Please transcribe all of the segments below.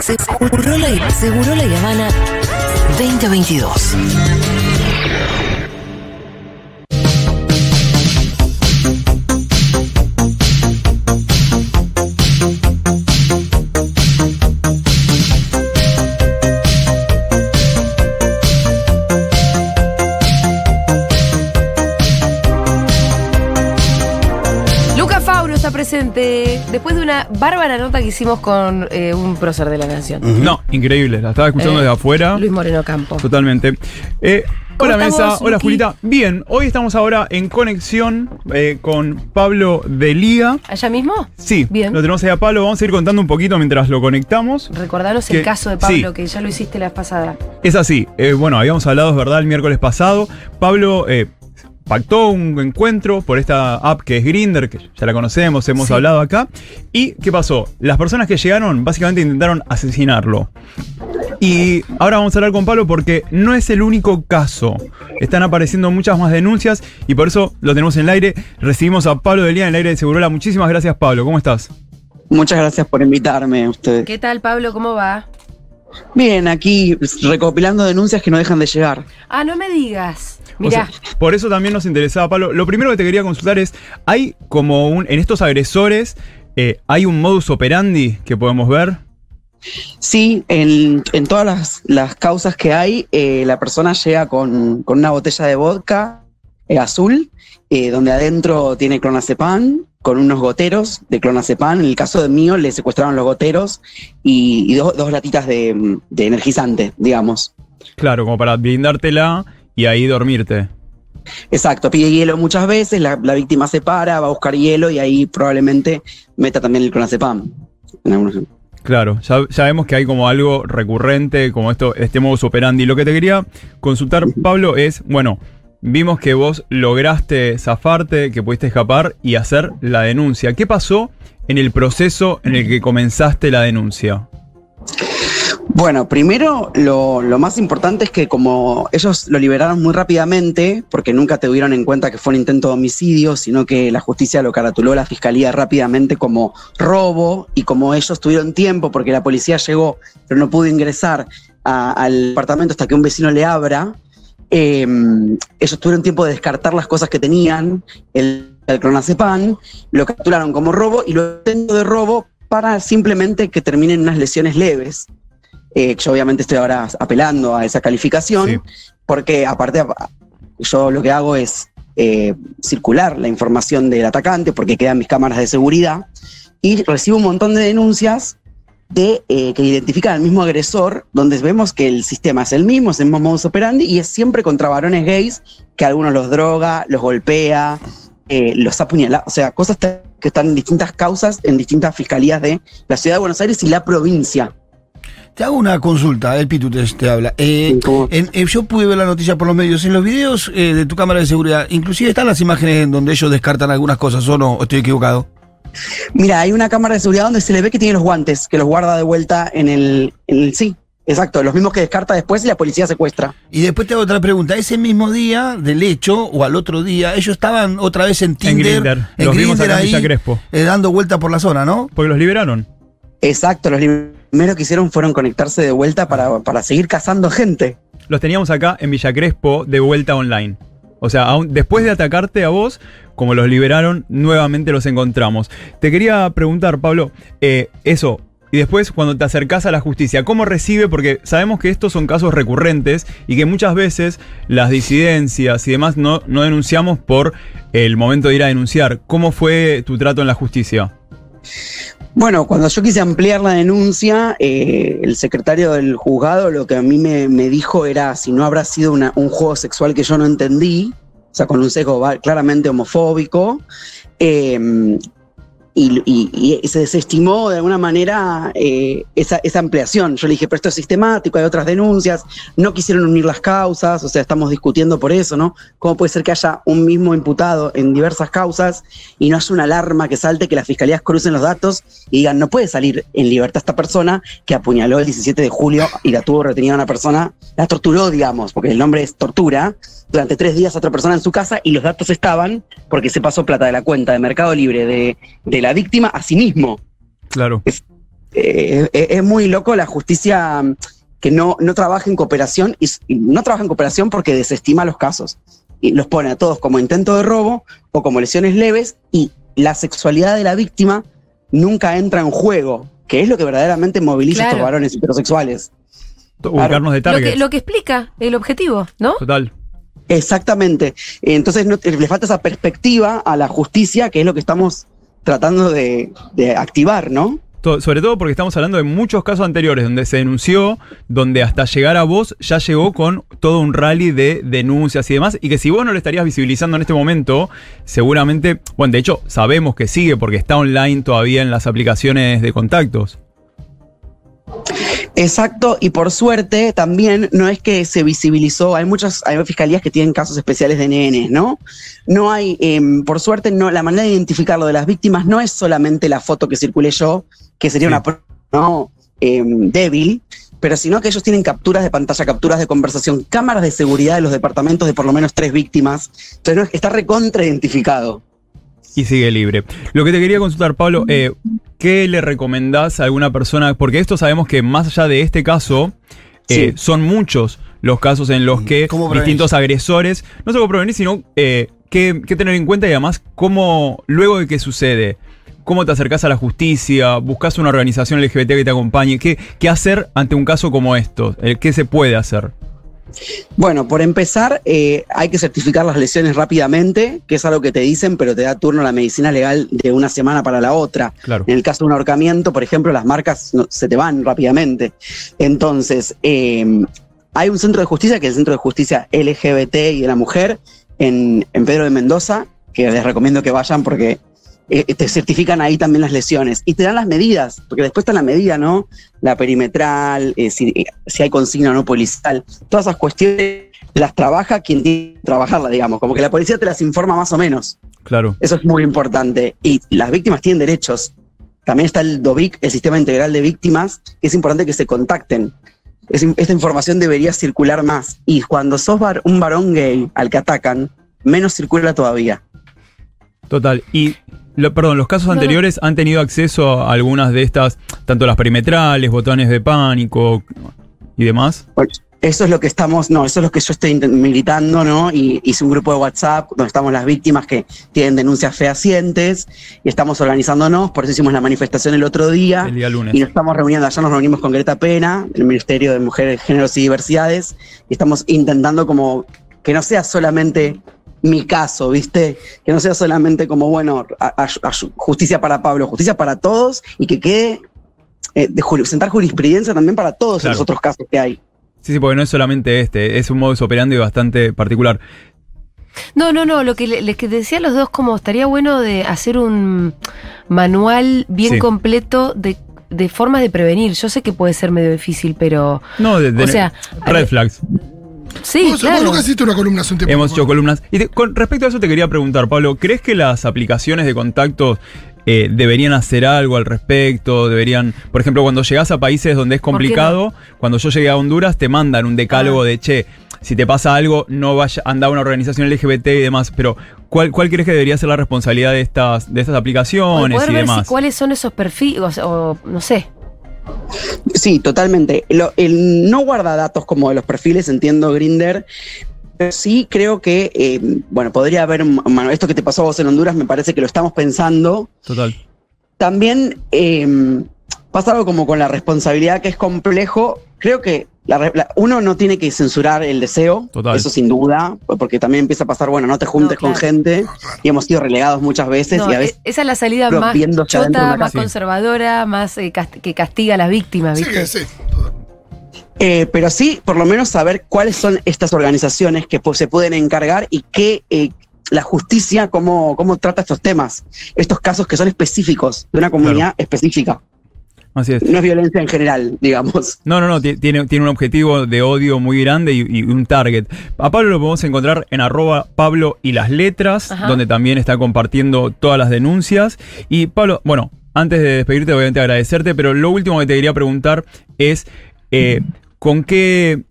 Seguro la, Seguro la Habana 2022. Presente después de una bárbara nota que hicimos con eh, un prócer de la nación. No, increíble. La estaba escuchando Eh, desde afuera. Luis Moreno Campo. Totalmente. Eh, ¿Cómo hola estamos, Mesa, hola Luqui? Julita. Bien, hoy estamos ahora en conexión eh, con Pablo de Liga. ¿Allá mismo? Sí, Bien. lo tenemos ahí a Pablo. Vamos a ir contando un poquito mientras lo conectamos. Recordanos Que- el caso de Pablo, sí. que ya lo hiciste la vez pasada. Es así. eh, bueno, habíamos hablado, es verdad, el miércoles pasado. Pablo eh, pactó un encuentro por esta app que es Grinder, que ya la conocemos, hemos Sí. hablado acá. ¿Y qué pasó? Las personas que llegaron básicamente intentaron asesinarlo. Y ahora vamos a hablar con Pablo porque no es el único caso. Están apareciendo muchas más denuncias y por eso lo tenemos en el aire. Recibimos a Pablo Delía en el aire de Segurola. Muchísimas gracias, Pablo. ¿Cómo estás? Muchas gracias por invitarme a ustedes. ¿Qué tal, Pablo? ¿Cómo va? Bien, aquí recopilando denuncias que no dejan de llegar. Ah, no me digas. O Mirá, sea, por eso también nos interesaba, Pablo. Lo primero que te quería consultar es, ¿hay como un, en estos agresores, eh, hay un modus operandi que podemos ver? Sí, en, en todas las, las causas que hay, eh, la persona llega con, con una botella de vodka eh, azul, donde adentro tiene clonazepam, con unos goteros de clonazepam. En el caso de mío, le secuestraron los goteros y, y dos, dos latitas de, de energizante, digamos. Claro, como para blindártela y ahí dormirte. Exacto, pide hielo muchas veces, la, la víctima se para, va a buscar hielo y ahí probablemente meta también el clonazepam. En algunos- Claro, ya, ya vemos que hay como algo recurrente, como esto, este modus operandi. Lo que te quería consultar, Pablo, es, bueno, vimos que vos lograste zafarte, que pudiste escapar y hacer la denuncia. ¿Qué pasó en el proceso en el que comenzaste la denuncia? Bueno, primero lo, más importante es que como ellos lo liberaron muy rápidamente, porque nunca tuvieron en cuenta que fue un intento de homicidio, sino que la justicia lo caratuló la fiscalía rápidamente como robo y como ellos tuvieron tiempo, porque la policía llegó pero no pudo ingresar al departamento hasta que un vecino le abra, eh, ellos tuvieron tiempo de descartar las cosas que tenían, el, el clonazepam, lo capturaron como robo y lo intento de robo para simplemente que terminen unas lesiones leves. Eh, yo obviamente estoy ahora apelando a esa calificación, Sí. porque aparte yo lo que hago es eh, circular la información del atacante, porque quedan mis cámaras de seguridad, y recibo un montón de denuncias de, eh, que identifican al mismo agresor, donde vemos que el sistema es el mismo, es el mismo modus operandi, y es siempre contra varones gays, que algunos los droga, los golpea, eh, los apuñala, o sea, cosas que están en distintas causas, en distintas fiscalías de la ciudad de Buenos Aires y la provincia. Te hago una consulta, el Pitu te, te habla. Eh, en- eh, yo pude ver la noticia por los medios. En los videos eh, de tu cámara de seguridad, inclusive están las imágenes en donde ellos descartan algunas cosas, ¿o no? ¿O estoy equivocado? Mira, hay una cámara de seguridad donde se le ve que tiene los guantes, que los guarda de vuelta en el, en el sí, exacto, los mismos que descarta después y la policía secuestra. Y después te hago otra pregunta. Ese mismo día del hecho, o al otro día, ellos estaban otra vez en Tinder. Grindr. en Los vimos Grindr en ahí, Villa Crespo. eh, dando vuelta por la zona, ¿no? Porque los liberaron. Exacto, los primeros que hicieron fueron conectarse de vuelta para, para seguir cazando gente. Los teníamos acá en Villa Crespo de vuelta online. O sea, aún después de atacarte a vos, como los liberaron, nuevamente los encontramos. Te quería preguntar, Pablo, eh, eso. Y después, cuando te acercás a la justicia, ¿cómo recibe? Porque sabemos que estos son casos recurrentes y que muchas veces las disidencias y demás no, no denunciamos por el momento de ir a denunciar. ¿Cómo fue tu trato en la justicia? Bueno, cuando yo quise ampliar la denuncia, eh, el secretario del juzgado lo que a mí me, me dijo era si no habrá sido un juego sexual que yo no entendí, o sea, con un sesgo claramente homofóbico, eh, y, se desestimó de alguna manera eh, esa, ampliación. Yo le dije, pero esto es sistemático, hay otras denuncias, no quisieron unir las causas, o sea, estamos discutiendo por eso, ¿no? ¿Cómo puede ser que haya un mismo imputado en diversas causas y no haya una alarma que salte, que las fiscalías crucen los datos y digan, no puede salir en libertad esta persona que apuñaló el 17 de julio y la tuvo retenida una persona, la torturó, digamos, porque el nombre es tortura, durante tres días a otra persona en su casa y los datos estaban porque se pasó plata de la cuenta de Mercado Libre de la víctima a sí mismo. Claro. eh, es, es muy loco la justicia mm, que no, no trabaja en cooperación y, no trabaja en cooperación porque desestima los casos y los pone a todos como intento de robo o como lesiones leves y la sexualidad de la víctima nunca entra en juego, que es lo que verdaderamente moviliza a Claro. estos varones heterosexuales. Ubicarnos de Lo que, lo que explica el objetivo, ¿no? Total. Exactamente. Entonces no, le falta esa perspectiva a la justicia, que es lo que estamos tratando de, de activar, ¿no? Sobre todo porque estamos hablando de muchos casos anteriores donde se denunció, donde hasta llegar a vos ya llegó con todo un rally de denuncias y demás, y que si vos no lo estarías visibilizando en este momento, seguramente, bueno, de hecho sabemos que sigue porque está online todavía en las aplicaciones de contactos. Exacto, y por suerte también no es que se visibilizó, hay muchas, hay fiscalías que tienen casos especiales de nenes, ¿no? No hay, em, por suerte, no, la manera de identificarlo de las víctimas no es solamente la foto que circulé yo, que sería Sí. una prueba ¿no? Em, débil, pero sino que ellos tienen capturas de pantalla, capturas de conversación, cámaras de seguridad de los departamentos de por lo menos tres víctimas. Entonces no es- está recontra identificado. Y sigue libre. Lo que te quería consultar, Pablo, eh, ¿qué le recomendás a alguna persona? Porque esto sabemos que más allá de este caso, eh, Sí. son muchos los casos en los que distintos agresores, no solo prevenir, sino eh, qué, tener en cuenta y además cómo, luego de que sucede, cómo te acercás a la justicia, buscas una organización LGBT que te acompañe, qué, qué hacer ante un caso como esto, qué se puede hacer. Bueno, por empezar, eh, hay que certificar las lesiones rápidamente, que es algo que te dicen, pero te da turno la medicina legal de una semana para la otra. Claro. En el caso de un ahorcamiento, por ejemplo, las marcas no- se te van rápidamente. Entonces, eh, hay un centro de justicia, que es el Centro de Justicia LGBT y de la Mujer, en, en Pedro de Mendoza, que les recomiendo que vayan porque eh, te certifican ahí también las lesiones y te dan las medidas, porque después está la medida, ¿no? La perimetral, eh, si, eh, si hay consigna o no policial, todas esas cuestiones las trabaja quien tiene que trabajarlas, digamos, como que la policía te las informa más o menos. Claro. Eso es muy importante. Y las víctimas tienen derechos. También está el DOVIC, el Sistema Integral de Víctimas, que es importante que se contacten. Es- esta información debería circular más. Y cuando sos var- un varón gay al que atacan, menos circula todavía. Total. Y, lo- perdón, los casos No, no. anteriores han tenido acceso a algunas de estas, tanto las perimetrales, botones de pánico y demás. Eso es lo que estamos, no, eso es lo que yo estoy militando, ¿no? Y hice un grupo de WhatsApp donde estamos las víctimas que tienen denuncias fehacientes y estamos organizándonos, por eso hicimos la manifestación el otro día. El día lunes. Y nos estamos reuniendo, ayer nos reunimos con Greta Pena, el Ministerio de Mujeres, Géneros y Diversidades, y estamos intentando como que no sea solamente mi caso, ¿viste? Que no sea solamente como, bueno, a- a- a- justicia para Pablo, justicia para todos y que quede, eh, de sentar jurisprudencia también para todos Claro. los otros casos que hay. Sí, sí, porque no es solamente este, es un modus operandi bastante particular. No, no, no, lo que le- les que decía a los dos, como estaría bueno de hacer un manual bien Sí. completo de, de formas de prevenir. Yo sé que puede ser medio difícil, pero No, de, de- O sea, red flags. Sí, vos, vos claro. nunca hiciste una columna hace un tiempo. Hemos hecho columnas. Y te- con respecto a eso te quería preguntar, Pablo, ¿crees que las aplicaciones de contactos eh, deberían hacer algo al respecto? Deberían, por ejemplo, cuando llegas a países donde es ¿Por qué complicado, cuando yo llegué a Honduras te mandan un decálogo Ah. de, che, si te pasa algo, no vaya, anda a una organización LGBT y demás, pero ¿cuál, cuál crees que debería ser la responsabilidad de estas, de estas O aplicaciones poder y ver si- demás? cuáles son esos perfiles, o, o no sé. Sí, totalmente. Lo- el no guarda datos como de los perfiles, entiendo Grinder. Sí creo que, eh, bueno, podría haber, bueno, esto que te pasó a vos en Honduras, me parece que lo estamos pensando. Total. También eh, pasa algo como con la responsabilidad que es complejo. Creo que la re- la- uno no tiene que censurar el deseo, Total. eso sin duda, porque también empieza a pasar, bueno, no te juntes No, con claro. gente y hemos sido relegados muchas veces No, y a e- veces esa es la salida más chota, más conservadora, más eh, cast- que castiga a las víctimas, Sí, ¿viste? que sí. Eh, pero sí, por lo menos saber cuáles son estas organizaciones que pues, se pueden encargar y qué eh, la justicia, cómo, cómo trata estos temas, estos casos que son específicos, de una comunidad específica. Así es. No es violencia en general, digamos. No, no, no, ti- tiene, tiene un objetivo de odio muy grande y, y un target. A Pablo lo podemos encontrar en arroba Pablo y las letras, Ajá. donde también está compartiendo todas las denuncias. Y Pablo, bueno, antes de despedirte, obviamente agradecerte, pero lo último que te quería preguntar es, eh, ¿con qué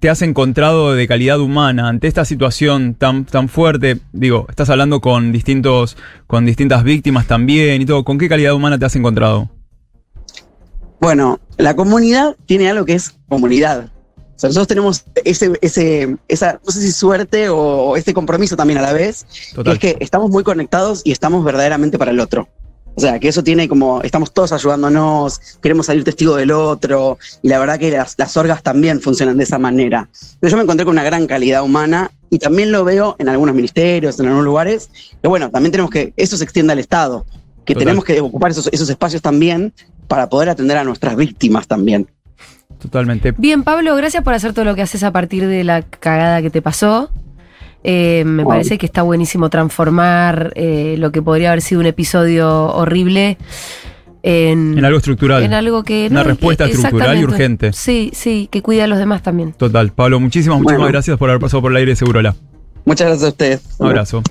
te has encontrado de calidad humana ante esta situación tan, tan fuerte? Digo, estás hablando con distintos, con distintas víctimas también y todo. ¿Con qué calidad humana te has encontrado? Bueno, la comunidad tiene algo que es comunidad. O sea, nosotros tenemos ese, ese, esa, no sé si suerte o ese compromiso también a la vez, Total. que es que estamos muy conectados y estamos verdaderamente para el otro. O sea, que eso tiene como, estamos todos ayudándonos, queremos salir testigo del otro, y la verdad que las, las orgas también funcionan de esa manera. Pero yo me encontré con una gran calidad humana y también lo veo en algunos ministerios, en algunos lugares, que bueno, también tenemos que, eso se extiende al Estado, que Total. tenemos que ocupar esos, esos espacios también para poder atender a nuestras víctimas también. Totalmente. Bien, Pablo, gracias por hacer todo lo que haces a partir de la cagada que te pasó. Eh, me Ay. parece que está buenísimo transformar eh, lo que podría haber sido un episodio horrible en, En algo estructural. en algo que... Una no, respuesta que- estructural y urgente. Sí, sí, que cuida a los demás también. Total. Pablo, muchísimas, muchísimas Bueno. gracias por haber pasado por el aire de Segurola. Muchas gracias a ustedes. Un abrazo.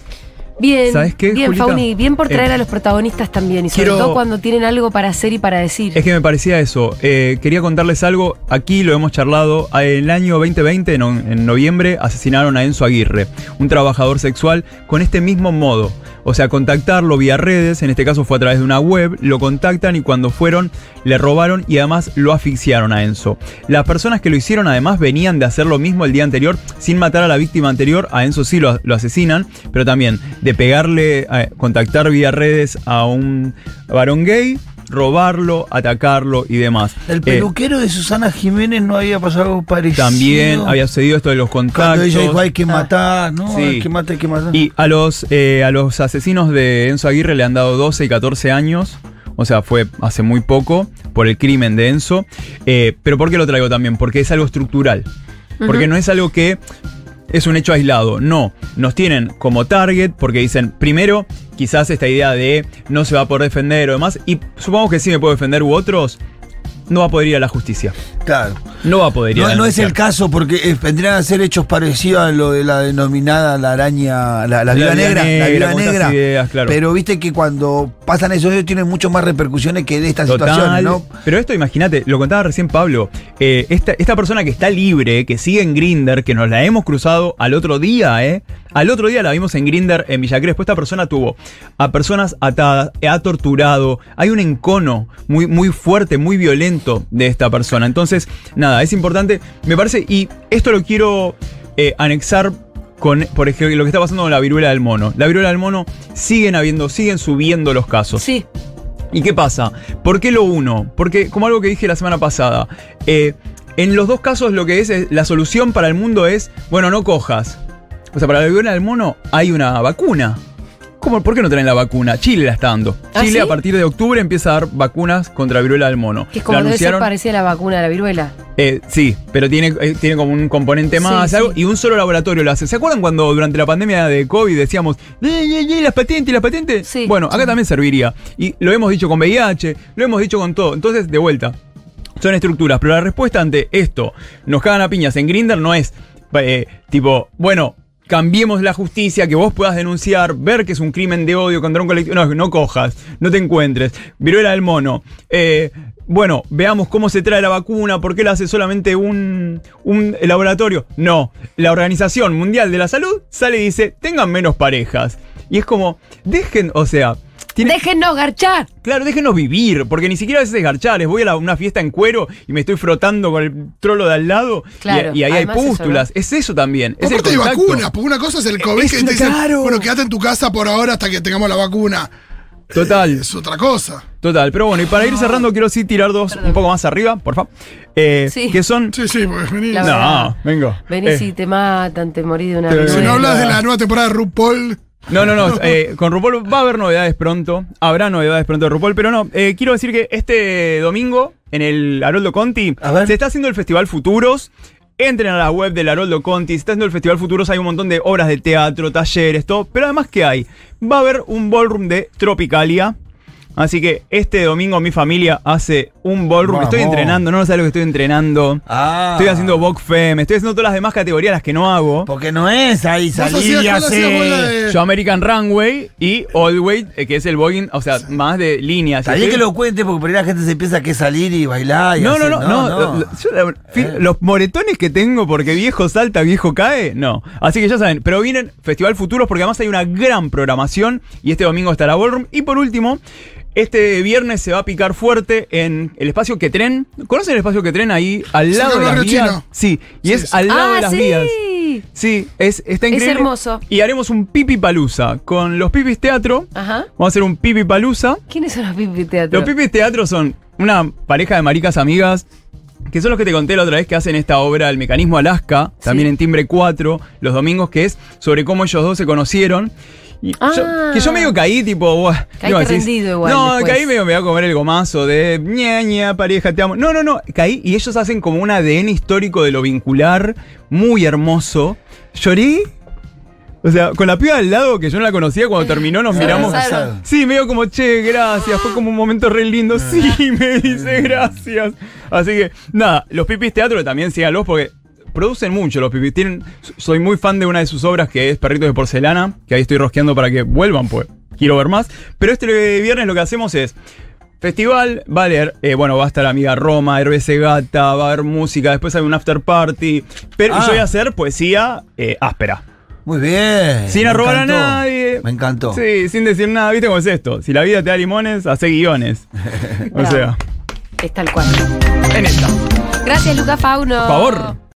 Bien, ¿Sabes qué, bien, Julita? Fauni, bien por traer Eh, a los protagonistas también y sobre quiero- todo cuando tienen algo para hacer y para decir. Es que me parecía eso. Eh, quería contarles algo. Aquí lo hemos charlado. El año 2020, no- en noviembre, asesinaron a Enzo Aguirre, un trabajador sexual, con este mismo modo. O sea, contactarlo vía redes, en este caso fue a través de una web, lo contactan y cuando fueron le robaron y además lo asfixiaron a Enzo. Las personas que lo hicieron además venían de hacer lo mismo el día anterior sin matar a la víctima anterior. A Enzo sí lo, asesinan, pero también de pegarle, eh, contactar vía redes a un varón gay, robarlo, atacarlo y demás. El Eh, peluquero de Susana Jiménez no había pasado algo parecido. también había sucedido esto de los Cuando contactos. ella dijo hay que matar, ¿no? Sí. Hay que matar, hay que matar. Y a los, eh, a los asesinos de Enzo Aguirre le han dado 12 y 14 años. O sea, fue hace muy poco por el crimen de Enzo. Eh, pero ¿por qué lo traigo también? Porque es algo estructural. Porque no es algo que es un hecho aislado. No, nos tienen como target porque dicen, primero, quizás esta idea de no se va a poder defender o demás. Y supongamos que sí me puedo defender u otros, no va a poder ir a la justicia. claro. No va a poder ir a No, la no es el caso porque eh, vendrían a ser hechos parecidos a lo de la denominada la araña, la, la viuda negra, la negra, estas negra. ideas, claro. Pero viste que cuando pasan esos hechos tienen mucho más repercusiones que de estas situaciones, Total. ¿no? Pero esto, imagínate, lo contaba recién Pablo. eh, esta, esta persona que está libre, que sigue en Grinder, que nos la hemos cruzado al otro día, ¿eh? Al otro día la vimos en Grinder en Villa Crespo. Esta persona tuvo a personas atadas, ha torturado. Hay un encono muy, muy fuerte, muy violento de esta persona. Entonces, nada, es importante. Me parece, y esto lo quiero eh, anexar con, por ejemplo, lo que está pasando con la viruela del mono. La viruela del mono siguen habiendo, siguen subiendo los casos. Sí, ¿Y qué pasa? ¿Por qué lo uno? Porque, como algo que dije la semana pasada, eh, en los dos casos lo que es, es- la solución para el mundo es, bueno, no cojas. O sea, para la viruela del mono hay una vacuna. ¿Cómo, ¿Por qué no traen la vacuna? Chile la está dando. ¿Ah, Chile sí? a partir de octubre empieza a dar vacunas contra la viruela del mono. que es como La debe ser parecida a la vacuna de la viruela. eh, sí, pero tiene, eh, tiene como un componente más sí. algo, y un solo laboratorio lo hace. ¿Se acuerdan cuando durante la pandemia de COVID decíamos, "Eh, eh, eh, las patentes, las patentes? Sí. Bueno, acá también serviría. Y lo hemos dicho con VIH, lo hemos dicho con todo. Entonces, de vuelta, son estructuras. Pero la respuesta ante esto, nos cagan a piñas en Grinder, no es eh, tipo, bueno. Cambiemos la justicia, que vos puedas denunciar, ver que es un crimen de odio contra un colectivo. No, no cojas, no te encuentres. Viruela del mono. Eh, bueno, veamos cómo se trae la vacuna, por qué la hace solamente un, un laboratorio. No, la Organización Mundial de la Salud sale y dice, tengan menos parejas. Y es como, dejen, o sea, tiene- ¡Déjennos garchar! Claro, déjenos vivir, porque ni siquiera a veces es garchar, es voy a la- una fiesta en cuero y me estoy frotando con el trolo de al lado y- Claro, y, ahí hay además eso, pústulas. Es eso también. Es Aparte hay vacunas, porque una cosa es el COVID Es que te dicen, claro. bueno, quédate en tu casa por ahora hasta que tengamos la vacuna. Total. Es otra cosa. Total, pero bueno, y para ir cerrando quiero sí tirar dos un poco más arriba, por favor. Eh, Sí. Que son... Sí, sí, pues vení. La no, vengo. Venís Eh, y te matan, te morís de una Si no hablas de la nueva temporada de RuPaul, No, no, no. eh, con RuPaul va a haber novedades pronto. Habrá novedades pronto de RuPaul, pero no. eh, quiero decir que este domingo, en el Haroldo Conti, se está haciendo el Festival Futuros. Entren a la web del Haroldo Conti. Se está haciendo el Festival Futuros. Hay un montón de obras de teatro, talleres, todo. Pero además, ¿qué hay? Va a haber un ballroom de Tropicalia. Así que este domingo mi familia hace un ballroom. Vamos. Estoy entrenando, no sabes lo que estoy entrenando. Ah. Estoy haciendo Vogue Fem, estoy haciendo todas las demás categorías las que no hago. Porque no es ahí salir y ¿cuál hacías vos la hacer. Yo American Runway y All Way, eh, que es el Boeing, o sea, más de líneas. Estoy- que lo cuente porque por ahí la gente se piensa que es salir y bailar y No, no, hacer- no, no. lo- lo- yo la- Eh. Los moretones que tengo porque viejo salta, viejo cae, no. Así que ya saben, pero vienen Festival Futuros porque además hay una gran programación y este domingo estará Ballroom. Y por último, Este viernes se va a picar fuerte en el espacio que tren. ¿Conocen el espacio que tren ahí al Sí, lado de las vías? chino. Sí, y Sí, es sí. al lado ah, de las sí. vías. Sí, es, está increíble. hermoso. Y haremos un pipi palusa con los pipis teatro. Ajá. Vamos a hacer un pipi palusa. ¿Quiénes son los pipi teatro? Los pipis teatro son una pareja de maricas amigas. Que son los que te conté la otra vez que hacen esta obra El Mecanismo Alaska, también Sí. en Timbre 4, los domingos, que es sobre cómo ellos dos se conocieron. Y Ah. yo- que yo medio caí, tipo, decir, rendido igual No, después. caí medio me voy a comer el gomazo de ña, ña, pareja, te amo. No, no, no, caí y ellos hacen como un ADN histórico de lo vincular, muy hermoso. Lloré. O sea, con la piba al lado que yo no la conocía cuando terminó, nos miramos. Sí, medio como, che, gracias. Fue como un momento re lindo. Sí, me dice gracias. Así que, nada, los pipis teatro también síganlos porque producen mucho los pipis. Tienen, soy muy fan de una de sus obras que es Perritos de Porcelana, que ahí estoy rosqueando para que vuelvan, pues quiero ver más. Pero este viernes lo que hacemos es. Festival, va a leer, eh, bueno, va a estar amiga Roma, Herbe Gata, va a haber música, después hay un after party. Pero y Ah. yo voy a hacer poesía eh, áspera. Muy bien. Sin arrobar a nadie. Me encantó. Sí, sin decir nada. ¿Viste cómo es esto? Si la vida te da limones, hace guiones. o sea, Es tal cual. en esta. Gracias, Luca Fauno. Por favor.